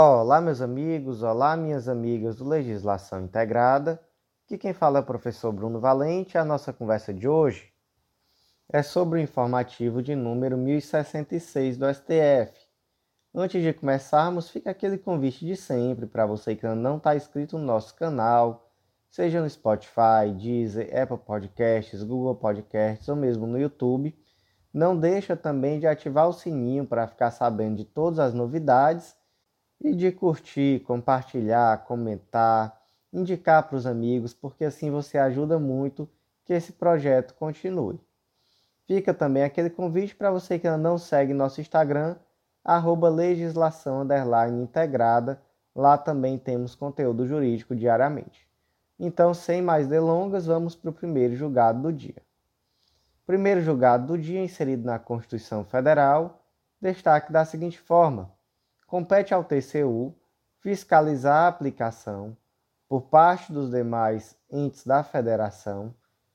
Olá, meus amigos, olá, minhas amigas do Legislação Integrada. Aqui quem fala é o professor Bruno Valente. A nossa conversa de hoje é sobre o informativo de número 1066 do STF. Antes de começarmos, fica aquele convite de sempre para você que ainda não está inscrito no nosso canal, seja no Spotify, Deezer, Apple Podcasts, Google Podcasts ou mesmo no YouTube. Não deixa também de ativar o sininho para ficar sabendo de todas as novidades e de curtir, compartilhar, comentar, indicar para os amigos, porque assim você ajuda muito que esse projeto continue. Fica também aquele convite para você que ainda não segue nosso Instagram, arroba legislação integrada. Lá também temos conteúdo jurídico diariamente. Então, sem mais delongas, vamos para o primeiro julgado do dia. Primeiro julgado do dia, inserido na Constituição Federal, destaque da seguinte forma: compete ao TCU fiscalizar a aplicação, por parte dos demais entes da Federação,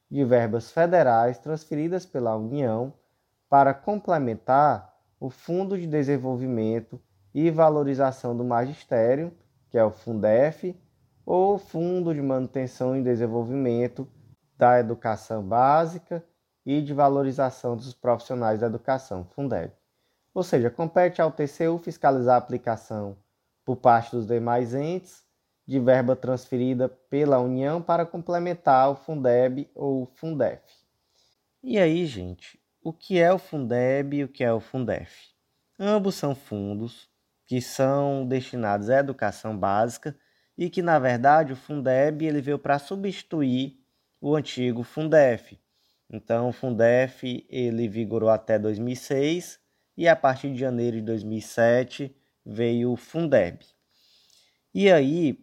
de verbas federais transferidas pela União para complementar o Fundo de Desenvolvimento e Valorização do Magistério, que é o Fundef, ou Fundo de Manutenção e Desenvolvimento da Educação Básica e de Valorização dos Profissionais da Educação, Fundeb. Ou seja, compete ao TCU fiscalizar a aplicação por parte dos demais entes de verba transferida pela União para complementar o Fundeb ou Fundef. E aí, gente, o que é o Fundeb e o que é o Fundef? Ambos são fundos que são destinados à educação básica e que, na verdade, o Fundeb ele veio para substituir o antigo Fundef. Então, o Fundef ele vigorou até 2006 e a partir de janeiro de 2007 veio o Fundeb. E aí,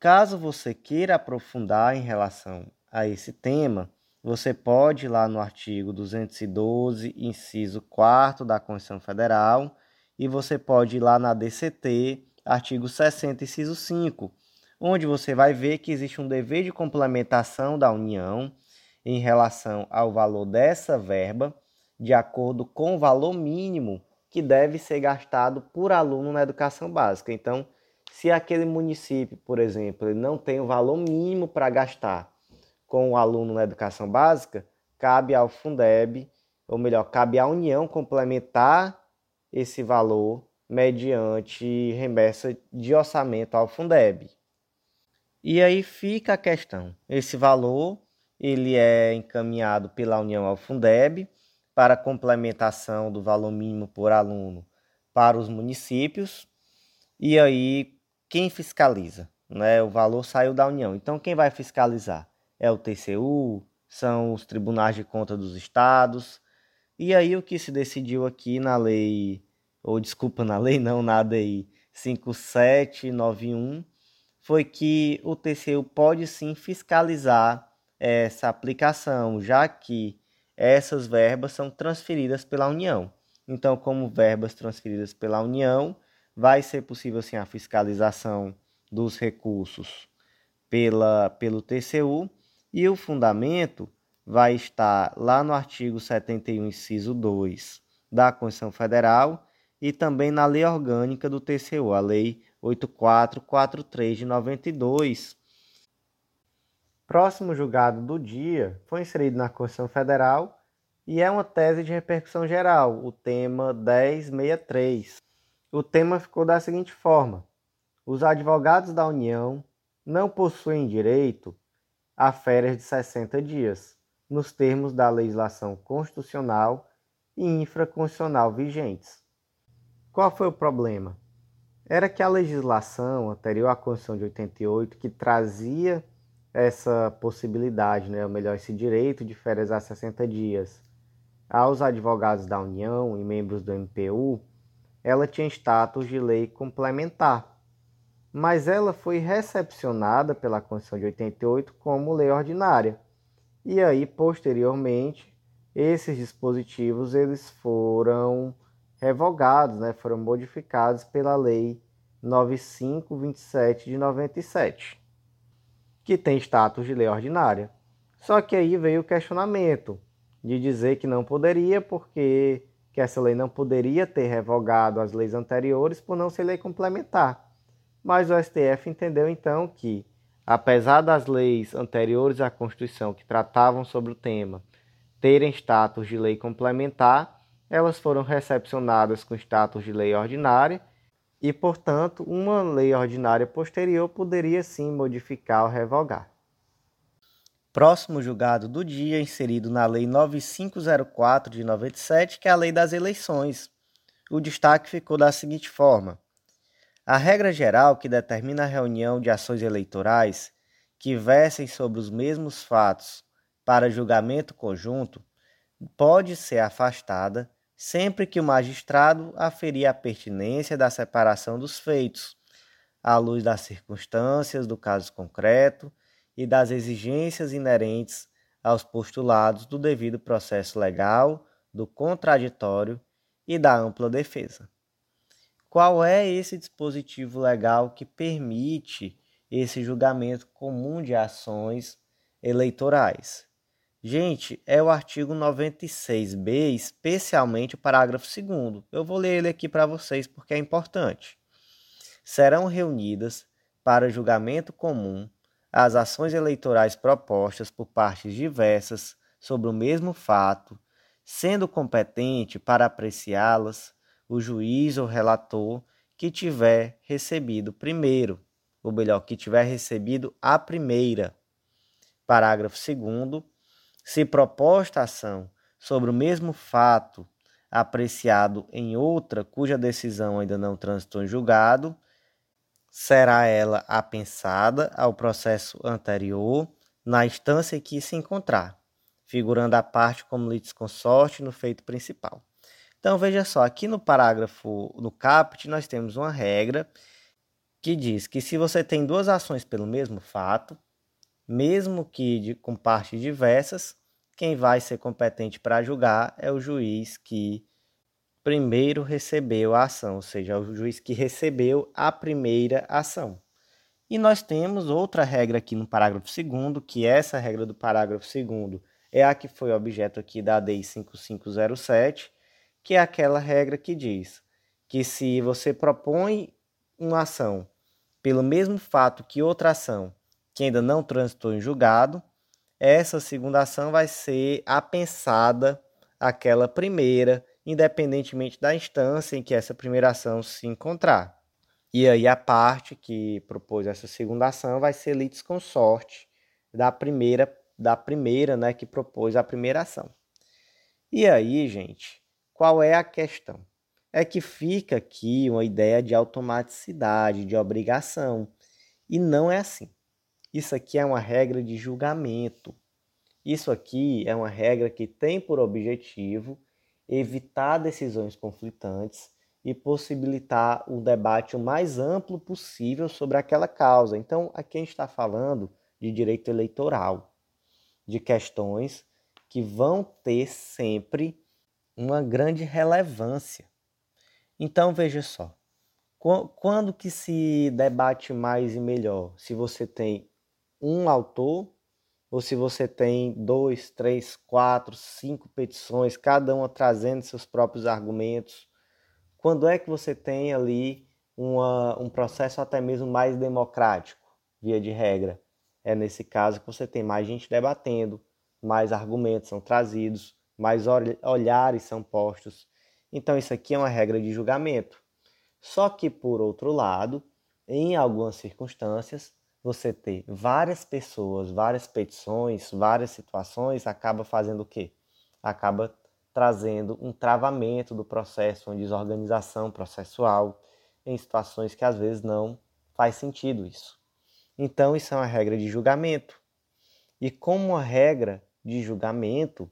caso você queira aprofundar em relação a esse tema, você pode ir lá no artigo 212, inciso 4 da Constituição Federal, e você pode ir lá na DCT, artigo 60, inciso 5, onde você vai ver que existe um dever de complementação da União em relação ao valor dessa verba de acordo com o valor mínimo que deve ser gastado por aluno na educação básica. Então, se aquele município, por exemplo, não tem o valor mínimo para gastar com o aluno na educação básica, cabe ao Fundeb, ou melhor, cabe à União complementar esse valor mediante remessa de orçamento ao Fundeb. E aí fica a questão. Esse valor ele é encaminhado pela União ao Fundeb para complementação do valor mínimo por aluno para os municípios. E aí, quem fiscaliza? Né? O valor saiu da União. Então, quem vai fiscalizar? É o TCU, são os tribunais de conta dos estados. E aí, o que se decidiu aqui na lei, ou desculpa, na lei não, na DI 5791, foi que o TCU pode sim fiscalizar essa aplicação, já que essas verbas são transferidas pela União. Então, como verbas transferidas pela União, vai ser possível sim a fiscalização dos recursos pela, pelo TCU e o fundamento vai estar lá no artigo 71, inciso 2 da Constituição Federal e também na lei orgânica do TCU, a Lei 8443 de 92, Próximo julgado do dia foi inserido na Constituição Federal e é uma tese de repercussão geral, o tema 1063. O tema ficou da seguinte forma: os advogados da União não possuem direito a férias de 60 dias, nos termos da legislação constitucional e infraconstitucional vigentes. Qual foi o problema? Era que a legislação anterior à Constituição de 88, que trazia essa possibilidade, né, ou melhor, esse direito de férias a 60 dias. Aos advogados da União e membros do MPU, ela tinha status de lei complementar, mas ela foi recepcionada pela Constituição de 88 como lei ordinária. E aí, posteriormente, esses dispositivos eles foram revogados, né, foram modificados pela lei 9527 de 97 que tem status de lei ordinária. Só que aí veio o questionamento de dizer que não poderia porque que essa lei não poderia ter revogado as leis anteriores por não ser lei complementar. Mas o STF entendeu então que, apesar das leis anteriores à Constituição que tratavam sobre o tema terem status de lei complementar, elas foram recepcionadas com status de lei ordinária e, portanto, uma lei ordinária posterior poderia sim modificar ou revogar. Próximo julgado do dia, inserido na Lei 9504 de 97, que é a Lei das Eleições. O destaque ficou da seguinte forma: a regra geral que determina a reunião de ações eleitorais que versem sobre os mesmos fatos para julgamento conjunto pode ser afastada sempre que o magistrado aferir a pertinência da separação dos feitos, à luz das circunstâncias do caso concreto e das exigências inerentes aos postulados do devido processo legal, do contraditório e da ampla defesa. Qual é esse dispositivo legal que permite esse julgamento comum de ações eleitorais? Gente, é o artigo 96b, especialmente o parágrafo 2. Eu vou ler ele aqui para vocês porque é importante. Serão reunidas para julgamento comum as ações eleitorais propostas por partes diversas sobre o mesmo fato, sendo competente para apreciá-las o juiz ou relator que tiver recebido primeiro, ou melhor, que tiver recebido a primeira. Parágrafo 2. Se proposta ação sobre o mesmo fato apreciado em outra cuja decisão ainda não transitou em julgado, será ela apensada ao processo anterior na instância em que se encontrar, figurando a parte como litisconsorte no feito principal. Então veja só, aqui no parágrafo, no caput, nós temos uma regra que diz que se você tem duas ações pelo mesmo fato, mesmo que de, com partes diversas, quem vai ser competente para julgar é o juiz que primeiro recebeu a ação, ou seja, o juiz que recebeu a primeira ação. E nós temos outra regra aqui no parágrafo 2 que essa regra do parágrafo 2 é a que foi objeto aqui da DI 5507, que é aquela regra que diz que se você propõe uma ação pelo mesmo fato que outra ação que ainda não transitou em julgado, essa segunda ação vai ser apensada àquela primeira, independentemente da instância em que essa primeira ação se encontrar. E aí a parte que propôs essa segunda ação vai ser litisconsorte da primeira, da primeira, né, que propôs a primeira ação. E aí, gente, qual é a questão? É que fica aqui uma ideia de automaticidade, de obrigação. E não é assim. Isso aqui é uma regra de julgamento. Isso aqui é uma regra que tem por objetivo evitar decisões conflitantes e possibilitar o debate o mais amplo possível sobre aquela causa. Então, aqui a gente está falando de direito eleitoral, de questões que vão ter sempre uma grande relevância. Então veja só, quando que se debate mais e melhor? Se você tem um autor ou se você tem dois, três, quatro, cinco petições, cada uma trazendo seus próprios argumentos? Quando é que você tem ali uma, um processo até mesmo mais democrático, via de regra? É nesse caso que você tem mais gente debatendo, mais argumentos são trazidos, mais olhares são postos. Então, isso aqui é uma regra de julgamento. Só que, por outro lado, em algumas circunstâncias, você ter várias pessoas, várias petições, várias situações, acaba fazendo o quê? Acaba trazendo um travamento do processo, uma desorganização processual, em situações que às vezes não faz sentido isso. Então, isso é uma regra de julgamento. E como uma regra de julgamento,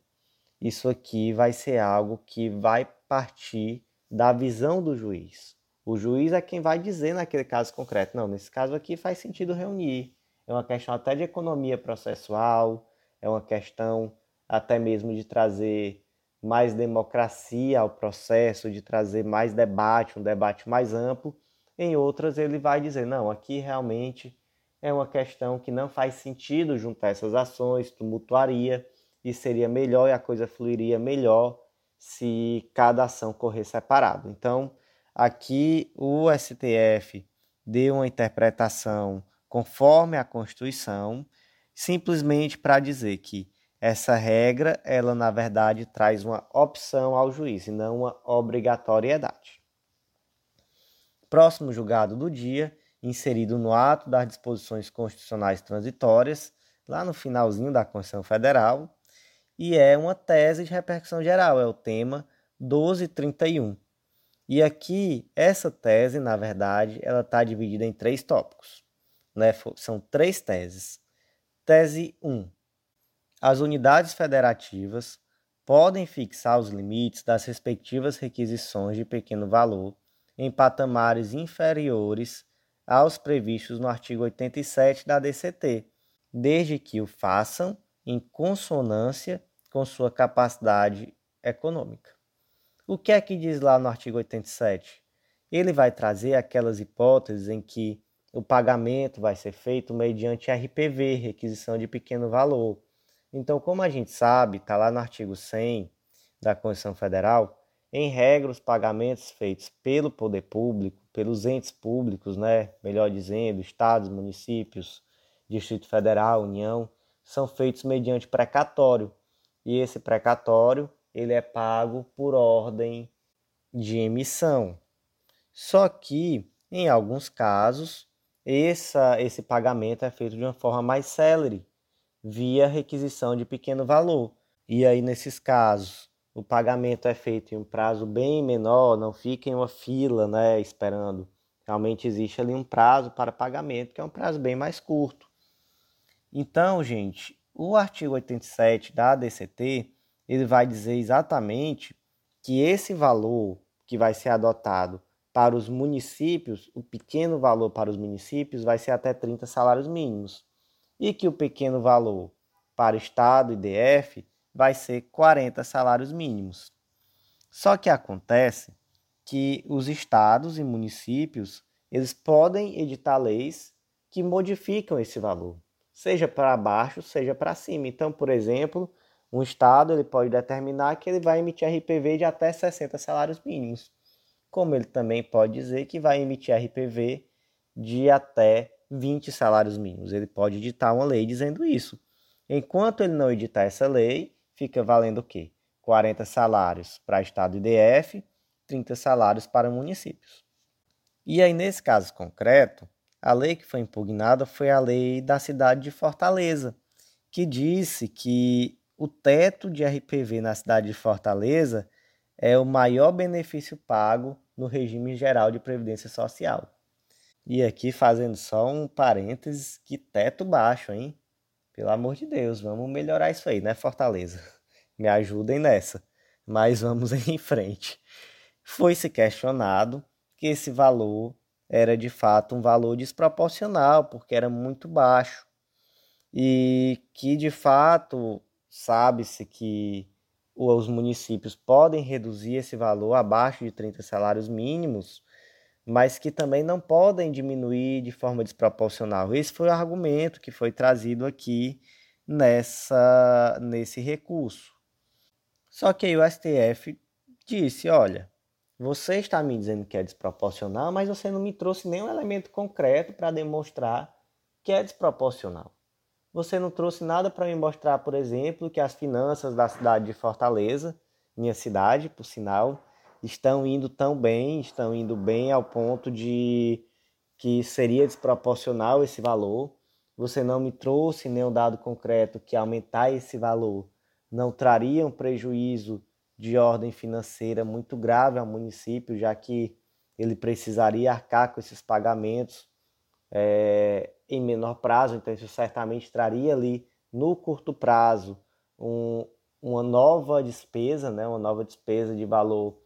isso aqui vai ser algo que vai partir da visão do juiz. O juiz é quem vai dizer naquele caso concreto, não, nesse caso aqui faz sentido reunir. É uma questão até de economia processual, é uma questão até mesmo de trazer mais democracia ao processo, de trazer mais debate, um debate mais amplo. Em outras, ele vai dizer: não, aqui realmente é uma questão que não faz sentido juntar essas ações, tumultuaria e seria melhor e a coisa fluiria melhor se cada ação correr separado. Então, aqui o STF deu uma interpretação conforme a Constituição, simplesmente para dizer que essa regra, ela na verdade traz uma opção ao juiz e não uma obrigatoriedade. Próximo julgado do dia, inserido no ato das disposições constitucionais transitórias, lá no finalzinho da Constituição Federal, e é uma tese de repercussão geral, é o tema 1231. E aqui, essa tese, na verdade, ela está dividida em três tópicos. Né? São três teses. Tese 1. As unidades federativas podem fixar os limites das respectivas requisições de pequeno valor em patamares inferiores aos previstos no artigo 87 da DCT, desde que o façam em consonância com sua capacidade econômica. O que é que diz lá no artigo 87? Ele vai trazer aquelas hipóteses em que o pagamento vai ser feito mediante RPV, requisição de pequeno valor. Então, como a gente sabe, está lá no artigo 100 da Constituição Federal, em regra, os pagamentos feitos pelo poder público, pelos entes públicos, né, melhor dizendo, estados, municípios, Distrito Federal, União, são feitos mediante precatório. E esse precatório, ele é pago por ordem de emissão. Só que, em alguns casos, essa, esse pagamento é feito de uma forma mais célere, via requisição de pequeno valor. E aí, nesses casos, o pagamento é feito em um prazo bem menor, não fica em uma fila né, esperando. Realmente existe ali um prazo para pagamento, que é um prazo bem mais curto. Então, gente, o artigo 87 da ADCT, ele vai dizer exatamente que esse valor que vai ser adotado para os municípios, o pequeno valor para os municípios vai ser até 30 salários mínimos. E que o pequeno valor para Estado e DF vai ser 40 salários mínimos. Só que acontece que os estados e municípios, eles podem editar leis que modificam esse valor, seja para baixo, seja para cima. Então, por exemplo, um estado ele pode determinar que ele vai emitir RPV de até 60 salários mínimos como ele também pode dizer que vai emitir RPV de até 20 salários mínimos. Ele pode editar uma lei dizendo isso. Enquanto ele não editar essa lei, fica valendo o quê? 40 salários para Estado e DF, 30 salários para municípios. E aí, nesse caso concreto, a lei que foi impugnada foi a lei da cidade de Fortaleza, que disse que o teto de RPV na cidade de Fortaleza é o maior benefício pago no regime geral de previdência social. E aqui fazendo só um parênteses, que teto baixo, hein? Pelo amor de Deus, vamos melhorar isso aí, né, Fortaleza? Me ajudem nessa. Mas vamos em frente. Foi se questionado que esse valor era de fato um valor desproporcional, porque era muito baixo. E que de fato sabe-se que os municípios podem reduzir esse valor abaixo de 30 salários mínimos, mas que também não podem diminuir de forma desproporcional. Esse foi o argumento que foi trazido aqui nessa nesse recurso. Só que aí o STF disse, olha, você está me dizendo que é desproporcional, mas você não me trouxe nenhum elemento concreto para demonstrar que é desproporcional. Você não trouxe nada para me mostrar, por exemplo, que as finanças da cidade de Fortaleza, minha cidade, por sinal, estão indo tão bem, estão indo bem ao ponto de que seria desproporcional esse valor. Você não me trouxe nenhum dado concreto que aumentar esse valor não traria um prejuízo de ordem financeira muito grave ao município, já que ele precisaria arcar com esses pagamentos é, em menor prazo, então isso certamente traria ali no curto prazo um, uma nova despesa, né, uma nova despesa de valor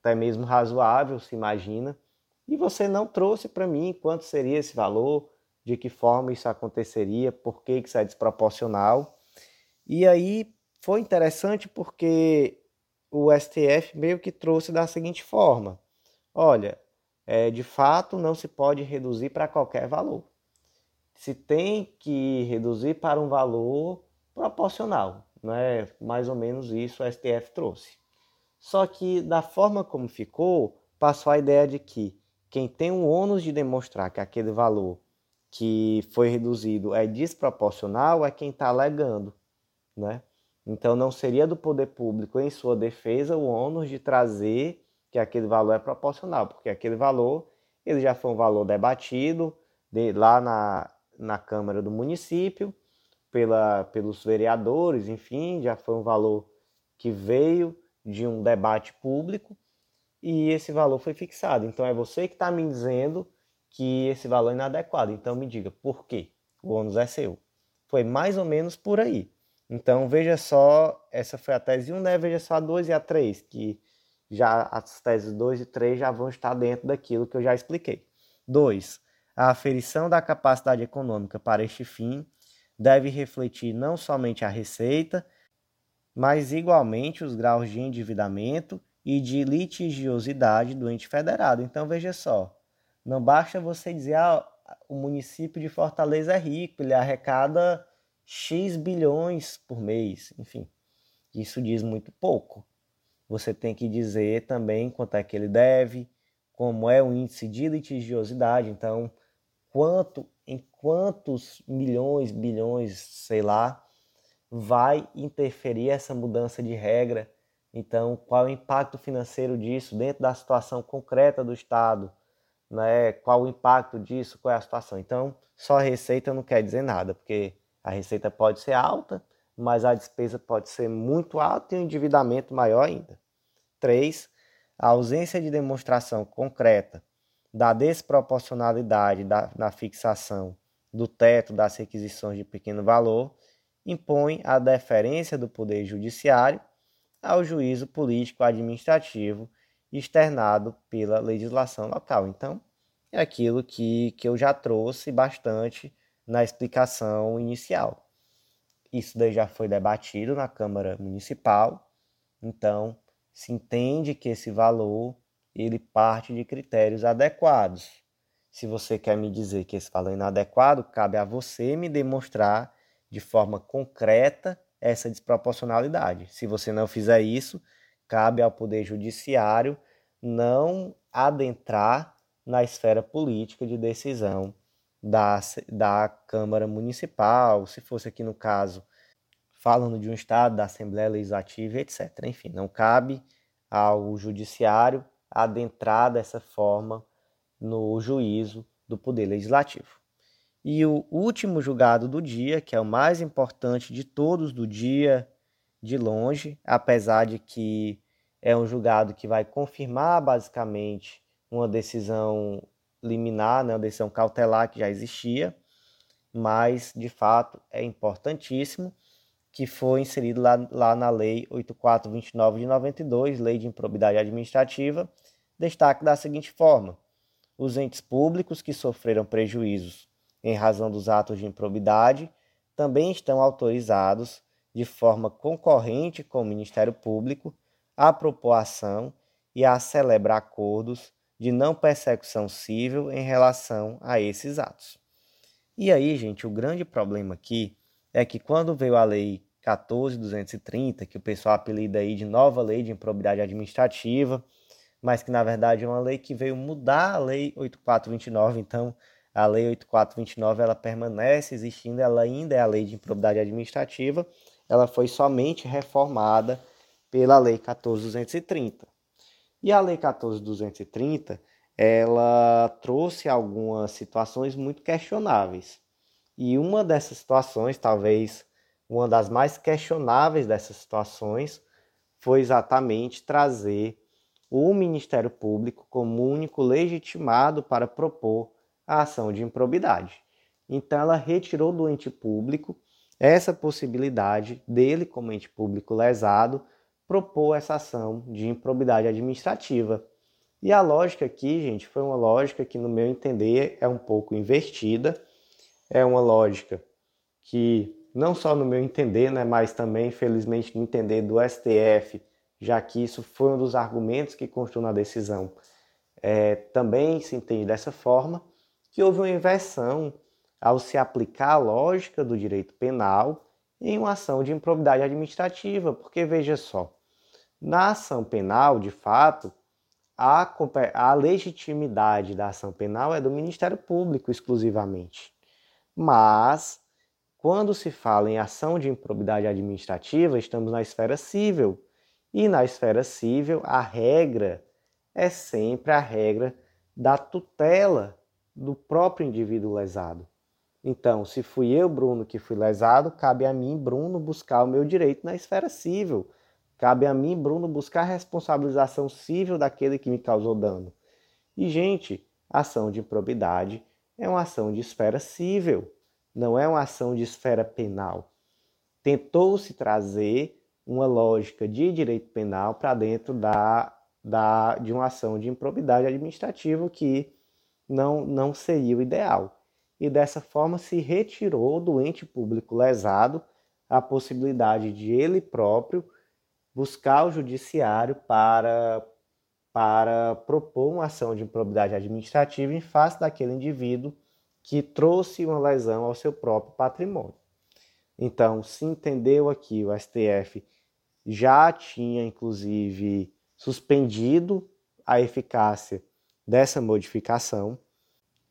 até mesmo razoável, se imagina, e você não trouxe para mim quanto seria esse valor, de que forma isso aconteceria, por que isso é desproporcional. E aí foi interessante porque o STF meio que trouxe da seguinte forma: olha, é, de fato não se pode reduzir para qualquer valor se tem que reduzir para um valor proporcional. Né? Mais ou menos isso o STF trouxe. Só que da forma como ficou, passou a ideia de que quem tem o ônus de demonstrar que aquele valor que foi reduzido é desproporcional é quem está alegando, né? Então não seria do poder público em sua defesa o ônus de trazer que aquele valor é proporcional, porque aquele valor ele já foi um valor debatido de, lá na, na Câmara do município, pela, pelos vereadores, enfim, já foi um valor que veio de um debate público e esse valor foi fixado. Então é você que está me dizendo que esse valor é inadequado. Então me diga por quê? O ônus é seu. Foi mais ou menos por aí. Então veja só, essa foi a tese 1, né? Veja só a 2 e a 3, que já as teses 2 e 3 já vão estar dentro daquilo que eu já expliquei. 2. A aferição da capacidade econômica para este fim deve refletir não somente a receita, mas igualmente os graus de endividamento e de litigiosidade do ente federado. Então veja só, não basta você dizer ah, o município de Fortaleza é rico, ele arrecada X bilhões por mês, enfim. Isso diz muito pouco. Você tem que dizer também quanto é que ele deve, como é o índice de litigiosidade, então quanto em quantos milhões, bilhões, sei lá, vai interferir essa mudança de regra. Então, qual é o impacto financeiro disso dentro da situação concreta do Estado? Né? Qual o impacto disso? Qual é a situação? Então, só a receita não quer dizer nada, porque a receita pode ser alta, mas a despesa pode ser muito alta e o endividamento maior ainda. 3. A ausência de demonstração concreta da desproporcionalidade da, na fixação do teto das requisições de pequeno valor impõe a deferência do Poder Judiciário ao juízo político-administrativo externado pela legislação local. Então, é aquilo que, que eu já trouxe bastante na explicação inicial. Isso daí já foi debatido na Câmara Municipal, então se entende que esse valor ele parte de critérios adequados. Se você quer me dizer que esse valor é inadequado, cabe a você me demonstrar de forma concreta essa desproporcionalidade. Se você não fizer isso, cabe ao Poder Judiciário não adentrar na esfera política de decisão da, da Câmara Municipal, se fosse aqui no caso, falando de um Estado, da Assembleia Legislativa, etc. Enfim, não cabe ao Judiciário adentrar dessa forma no juízo do Poder Legislativo. E o último julgado do dia, que é o mais importante de todos do dia, de longe, apesar de que é um julgado que vai confirmar basicamente uma decisão liminar, né, uma decisão cautelar que já existia, mas de fato é importantíssimo que foi inserido lá, lá na Lei 8429 de 92, Lei de Improbidade Administrativa, destaque da seguinte forma: os entes públicos que sofreram prejuízos em razão dos atos de improbidade também estão autorizados, de forma concorrente com o Ministério Público, a propor ação e a celebrar acordos de não persecução civil em relação a esses atos. E aí, gente, o grande problema aqui é que quando veio a lei 14230, que o pessoal apelida aí de nova lei de improbidade administrativa, mas que na verdade é uma lei que veio mudar a lei 8429, então a lei 8429 ela permanece existindo, ela ainda é a lei de improbidade administrativa, ela foi somente reformada pela lei 14230. E a Lei 14.230, ela trouxe algumas situações muito questionáveis. E uma dessas situações, talvez uma das mais questionáveis dessas situações, foi exatamente trazer o Ministério Público como único legitimado para propor a ação de improbidade. Então, ela retirou do ente público essa possibilidade dele, como ente público lesado, propor essa ação de improbidade administrativa. E a lógica aqui, gente, foi uma lógica que, no meu entender, é um pouco invertida. É uma lógica que, não só no meu entender, né, mas também, infelizmente, no entender do STF, já que isso foi um dos argumentos que constou na decisão, é, também se entende dessa forma, que houve uma inversão ao se aplicar a lógica do direito penal em uma ação de improbidade administrativa, porque veja só, Na ação penal, de fato, a, a legitimidade da ação penal é do Ministério Público exclusivamente. Mas, quando se fala em ação de improbidade administrativa, estamos na esfera civil. E na esfera civil, a regra é sempre a regra da tutela do próprio indivíduo lesado. Então, se fui eu, Bruno, que fui lesado, cabe a mim, Bruno, buscar o meu direito na esfera civil. Cabe a mim, Bruno, buscar a responsabilização civil daquele que me causou dano. E, gente, ação de improbidade é uma ação de esfera civil, não é uma ação de esfera penal. Tentou-se trazer uma lógica de direito penal para dentro da, da, de uma ação de improbidade administrativa que não, não seria o ideal. E dessa forma se retirou do ente público lesado a possibilidade de ele próprio buscar o judiciário para, para propor uma ação de improbidade administrativa em face daquele indivíduo que trouxe uma lesão ao seu próprio patrimônio. Então, se entendeu aqui, o STF já tinha, inclusive, suspendido a eficácia dessa modificação.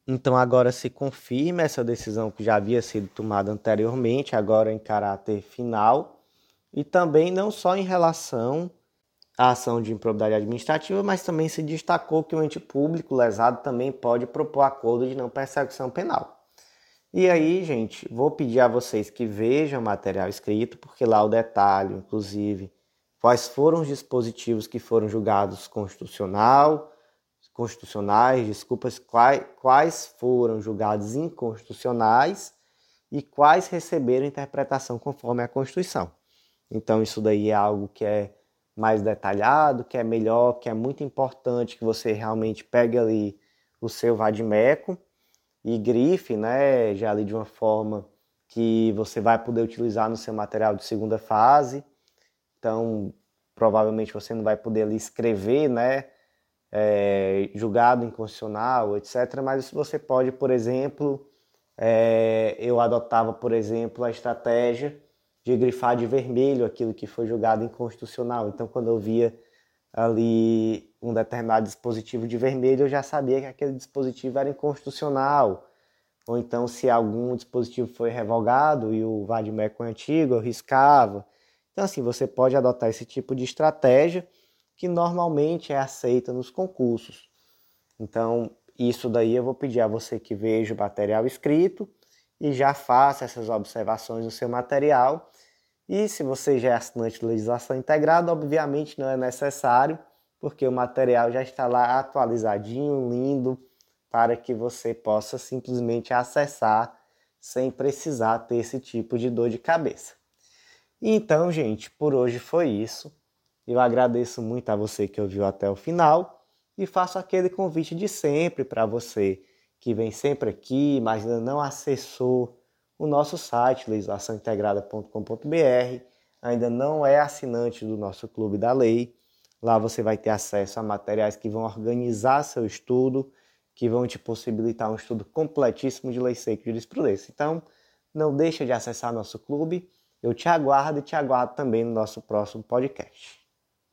Então, agora se confirma essa decisão que já havia sido tomada anteriormente, agora em caráter final, e também não só em relação à ação de improbidade administrativa, mas também se destacou que o ente público lesado também pode propor acordo de não perseguição penal. E aí, gente, vou pedir a vocês que vejam o material escrito, porque lá o detalhe, inclusive, quais foram os dispositivos que foram julgados constitucional, constitucionais, desculpas, quais, quais foram julgados inconstitucionais e quais receberam interpretação conforme a Constituição. Então isso daí é algo que é mais detalhado, que é melhor, que é muito importante que você realmente pegue ali o seu vadimeco e grife, né, já ali de uma forma que você vai poder utilizar no seu material de segunda fase. Então, provavelmente você não vai poder ali escrever, né, é, julgado inconstitucional, etc. Mas você pode, por exemplo, é, eu adotava, por exemplo, a estratégia de grifar de vermelho aquilo que foi julgado inconstitucional. Então, quando eu via ali um determinado dispositivo de vermelho, eu já sabia que aquele dispositivo era inconstitucional. Ou então, se algum dispositivo foi revogado e o vadimeco é antigo, eu riscava. Então, assim, você pode adotar esse tipo de estratégia que normalmente é aceita nos concursos. Então, isso daí eu vou pedir a você que veja o material escrito e já faça essas observações no seu material e se você já é assinante de legislação integrada, obviamente não é necessário, porque o material já está lá atualizadinho, lindo, para que você possa simplesmente acessar sem precisar ter esse tipo de dor de cabeça. Então, gente, por hoje foi isso. Eu agradeço muito a você que ouviu até o final e faço aquele convite de sempre para você que vem sempre aqui, mas ainda não acessou o nosso site, legislaçãointegrada.com.br. Ainda não é assinante do nosso Clube da Lei. Lá você vai ter acesso a materiais que vão organizar seu estudo, que vão te possibilitar um estudo completíssimo de lei seca e jurisprudência. Então, não deixa de acessar nosso clube. Eu te aguardo e te aguardo também no nosso próximo podcast.